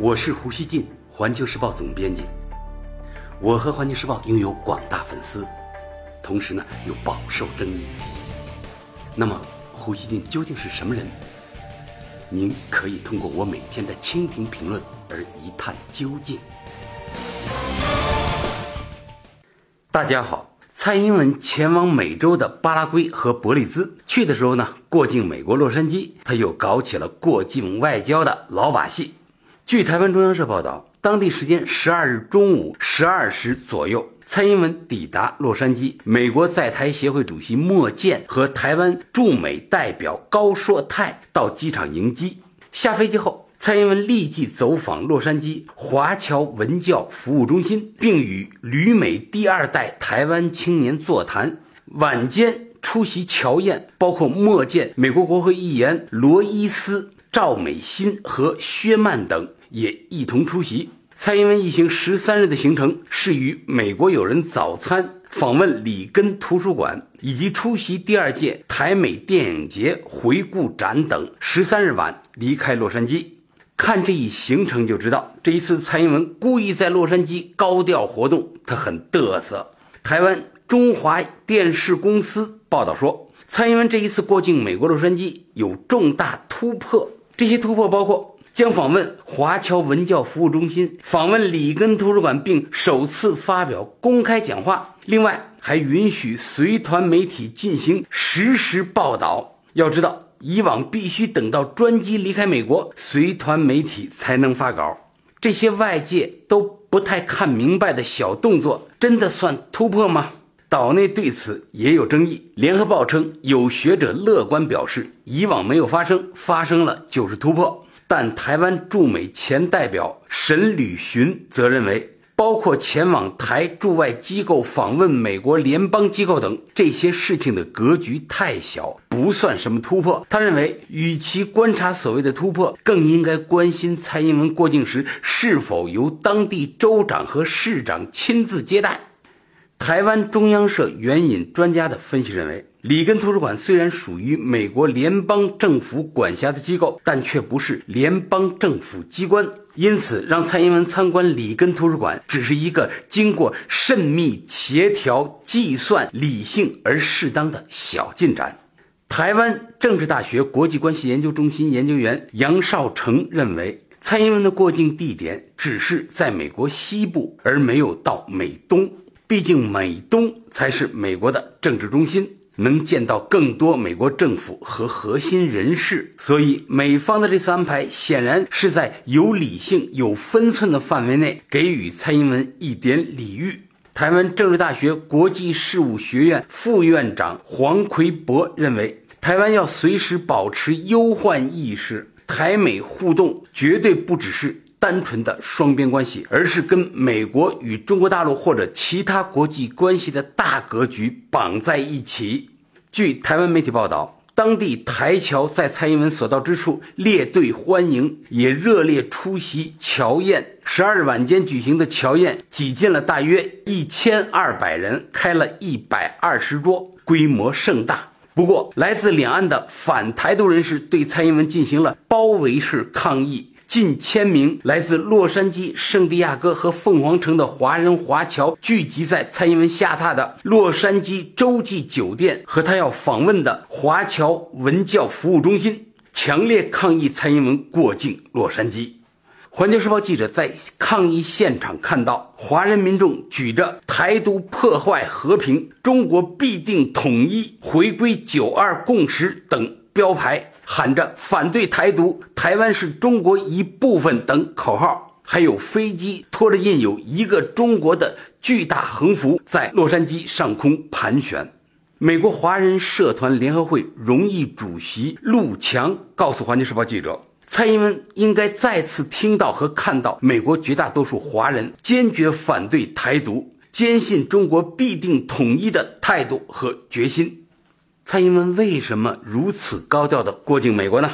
我是胡锡进，环球时报总编辑。我和环球时报拥有广大粉丝，同时呢又饱受争议。那么，胡锡进究竟是什么人？您可以通过我每天的蜻蜓评论而一探究竟。大家好，蔡英文前往美洲的巴拉圭和伯利兹，去的时候呢，过境美国洛杉矶，他又搞起了过境外交的老把戏。据台湾中央社报道，当地时间十二日中午十二时左右，蔡英文抵达洛杉矶，美国在台协会主席莫健和台湾驻美代表高硕泰到机场迎机。下飞机后，蔡英文立即走访洛杉矶华侨文教服务中心，并与旅美第二代台湾青年座谈。晚间出席侨宴，包括莫健、美国国会议员罗伊斯、赵美心和薛曼等。也一同出席。蔡英文一行十三日的行程是与美国友人早餐、访问里根图书馆，以及出席第二届台美电影节回顾展等。十三日晚离开洛杉矶。看这一行程就知道，这一次蔡英文故意在洛杉矶高调活动，他很嘚瑟。台湾中华电视公司报道说，蔡英文这一次过境美国洛杉矶有重大突破，这些突破包括。将访问华侨文教服务中心，访问里根图书馆，并首次发表公开讲话。另外，还允许随团媒体进行实时报道。要知道，以往必须等到专机离开美国，随团媒体才能发稿。这些外界都不太看明白的小动作，真的算突破吗？岛内对此也有争议。联合报称，有学者乐观表示，以往没有发生，发生了就是突破。但台湾驻美前代表沈履寻则认为，包括前往台驻外机构访问美国联邦机构等这些事情的格局太小，不算什么突破。他认为，与其观察所谓的突破，更应该关心蔡英文过境时是否由当地州长和市长亲自接待。台湾中央社援引专家的分析认为。里根图书馆虽然属于美国联邦政府管辖的机构，但却不是联邦政府机关，因此让蔡英文参观里根图书馆只是一个经过慎密协调、计算、理性而适当的小进展。台湾政治大学国际关系研究中心研究员杨少成认为，蔡英文的过境地点只是在美国西部，而没有到美东，毕竟美东才是美国的政治中心。能见到更多美国政府和核心人士，所以美方的这次安排显然是在有理性、有分寸的范围内给予蔡英文一点礼遇。台湾政治大学国际事务学院副院长黄奎博认为，台湾要随时保持忧患意识，台美互动绝对不只是。单纯的双边关系，而是跟美国与中国大陆或者其他国际关系的大格局绑在一起。据台湾媒体报道，当地台侨在蔡英文所到之处列队欢迎，也热烈出席侨宴。十二日晚间举行的侨宴挤进了大约一千二百人，开了一百二十桌，规模盛大。不过，来自两岸的反台独人士对蔡英文进行了包围式抗议。近千名来自洛杉矶、圣地亚哥和凤凰城的华人华侨聚集在蔡英文下榻的洛杉矶洲际酒店和他要访问的华侨文教服务中心，强烈抗议蔡英文过境洛杉矶。环球时报记者在抗议现场看到，华人民众举着“台独破坏和平，中国必定统一，回归九二共识”等标牌。喊着反对台独、台湾是中国一部分等口号，还有飞机拖着印有一个中国的巨大横幅在洛杉矶上空盘旋。美国华人社团联合会荣誉主席陆强告诉环球时报记者，蔡英文应该再次听到和看到美国绝大多数华人坚决反对台独、坚信中国必定统一的态度和决心。蔡英文为什么如此高调的过境美国呢？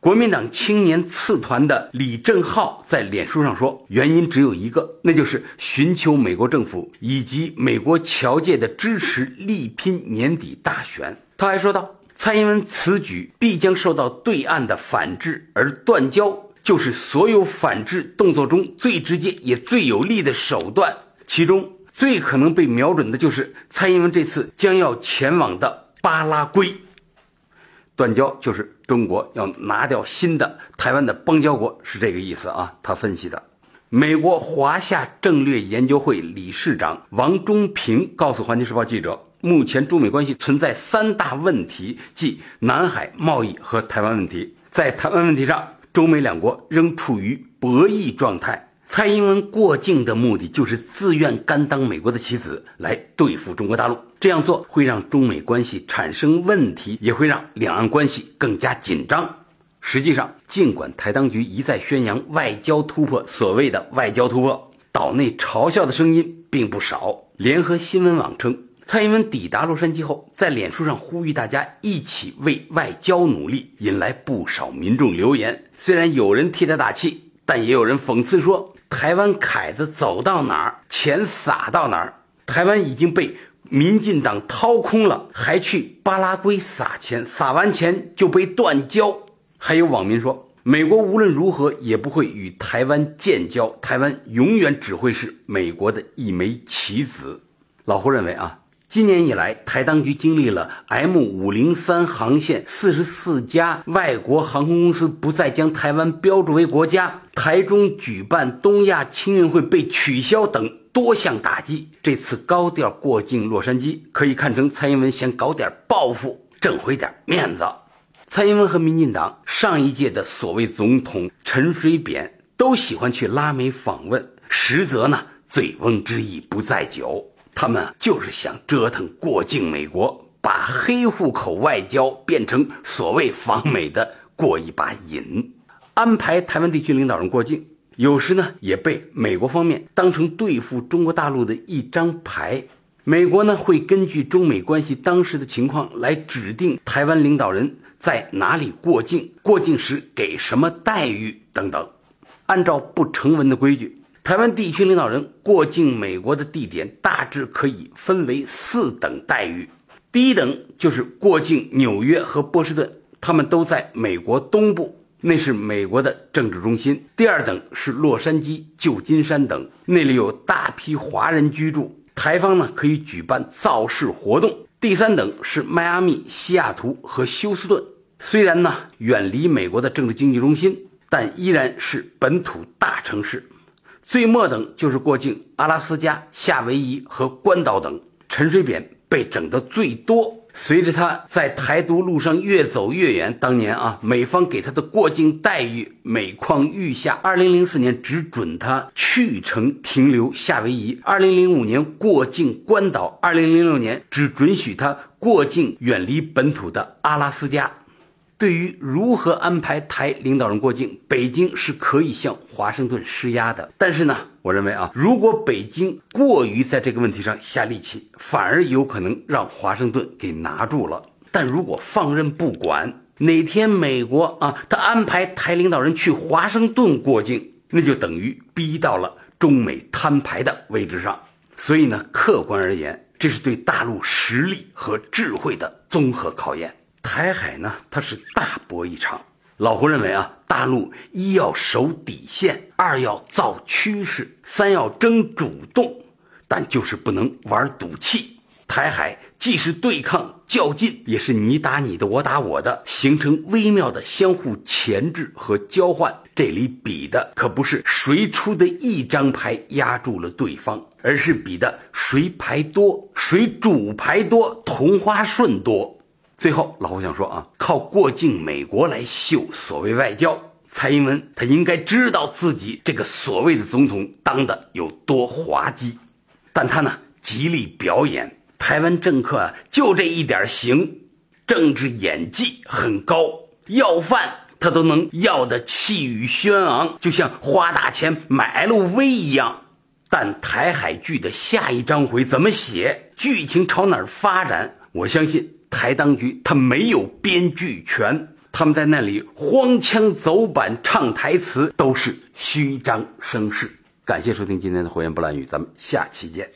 国民党青年次团的李正浩在脸书上说，原因只有一个，那就是寻求美国政府以及美国侨界的支持，力拼年底大选。他还说道，蔡英文此举必将受到对岸的反制而断交。就是所有反制动作中最直接也最有力的手段，其中最可能被瞄准的就是蔡英文这次将要前往的巴拉圭。断交就是中国要拿掉新的台湾的邦交国，是这个意思啊。他分析的，美国华夏战略研究会理事长王忠平告诉《环球时报》记者。目前中美关系存在三大问题，即南海贸易和台湾问题。在台湾问题上，中美两国仍处于博弈状态。蔡英文过境的目的就是自愿甘当美国的棋子，来对付中国大陆。这样做会让中美关系产生问题，也会让两岸关系更加紧张。实际上，尽管台当局一再宣扬外交突破，所谓的外交突破，岛内嘲笑的声音并不少。联合新闻网称。蔡英文抵达洛杉矶后，在脸书上呼吁大家一起为外交努力，引来不少民众留言。虽然有人替他打气，但也有人讽刺说：“台湾凯子走到哪儿，钱撒到哪儿。台湾已经被民进党掏空了，还去巴拉圭撒钱，撒完钱就被断交。”还有网民说：“美国无论如何也不会与台湾建交，台湾永远只会是美国的一枚棋子。”老胡认为啊。今年以来，台当局经历了 M 五零三航线四十四家外国航空公司不再将台湾标注为国家，台中举办东亚青运会被取消等多项打击。这次高调过境洛杉矶，可以看成蔡英文想搞点报复，挣回点面子。蔡英文和民进党上一届的所谓总统陈水扁都喜欢去拉美访问，实则呢，醉翁之意不在酒。他们就是想折腾过境美国，把黑户口外交变成所谓访美的过一把瘾，安排台湾地区领导人过境，有时呢也被美国方面当成对付中国大陆的一张牌。美国呢会根据中美关系当时的情况来指定台湾领导人在哪里过境，过境时给什么待遇等等，按照不成文的规矩。台湾地区领导人过境美国的地点大致可以分为四等待遇。第一等就是过境纽约和波士顿，他们都在美国东部，那是美国的政治中心。第二等是洛杉矶、旧金山等，那里有大批华人居住，台方呢可以举办造势活动。第三等是迈阿密、西雅图和休斯顿，虽然呢远离美国的政治经济中心，但依然是本土大城市。最末等就是过境阿拉斯加、夏威夷和关岛等。陈水扁被整得最多。随着他在台独路上越走越远，当年啊，美方给他的过境待遇每况愈下。二零零四年只准他去程停留夏威夷，二零零五年过境关岛，二零零六年只准许他过境远离本土的阿拉斯加。对于如何安排台领导人过境，北京是可以向华盛顿施压的。但是呢，我认为啊，如果北京过于在这个问题上下力气，反而有可能让华盛顿给拿住了。但如果放任不管，哪天美国啊，他安排台领导人去华盛顿过境，那就等于逼到了中美摊牌的位置上。所以呢，客观而言，这是对大陆实力和智慧的综合考验。台海呢，它是大博弈场。老胡认为啊，大陆一要守底线，二要造趋势，三要争主动，但就是不能玩赌气。台海既是对抗较劲，也是你打你的，我打我的，形成微妙的相互钳制和交换。这里比的可不是谁出的一张牌压住了对方，而是比的谁牌多，谁主牌多，同花顺多。最后，老胡想说啊，靠过境美国来秀所谓外交，蔡英文他应该知道自己这个所谓的总统当的有多滑稽，但他呢极力表演，台湾政客啊就这一点行，政治演技很高，要饭他都能要的气宇轩昂，就像花大钱买 LV 一样。但台海剧的下一章回怎么写，剧情朝哪儿发展，我相信。台当局他没有编剧权，他们在那里荒腔走板唱台词都是虚张声势。感谢收听今天的火焰不蓝语，咱们下期见。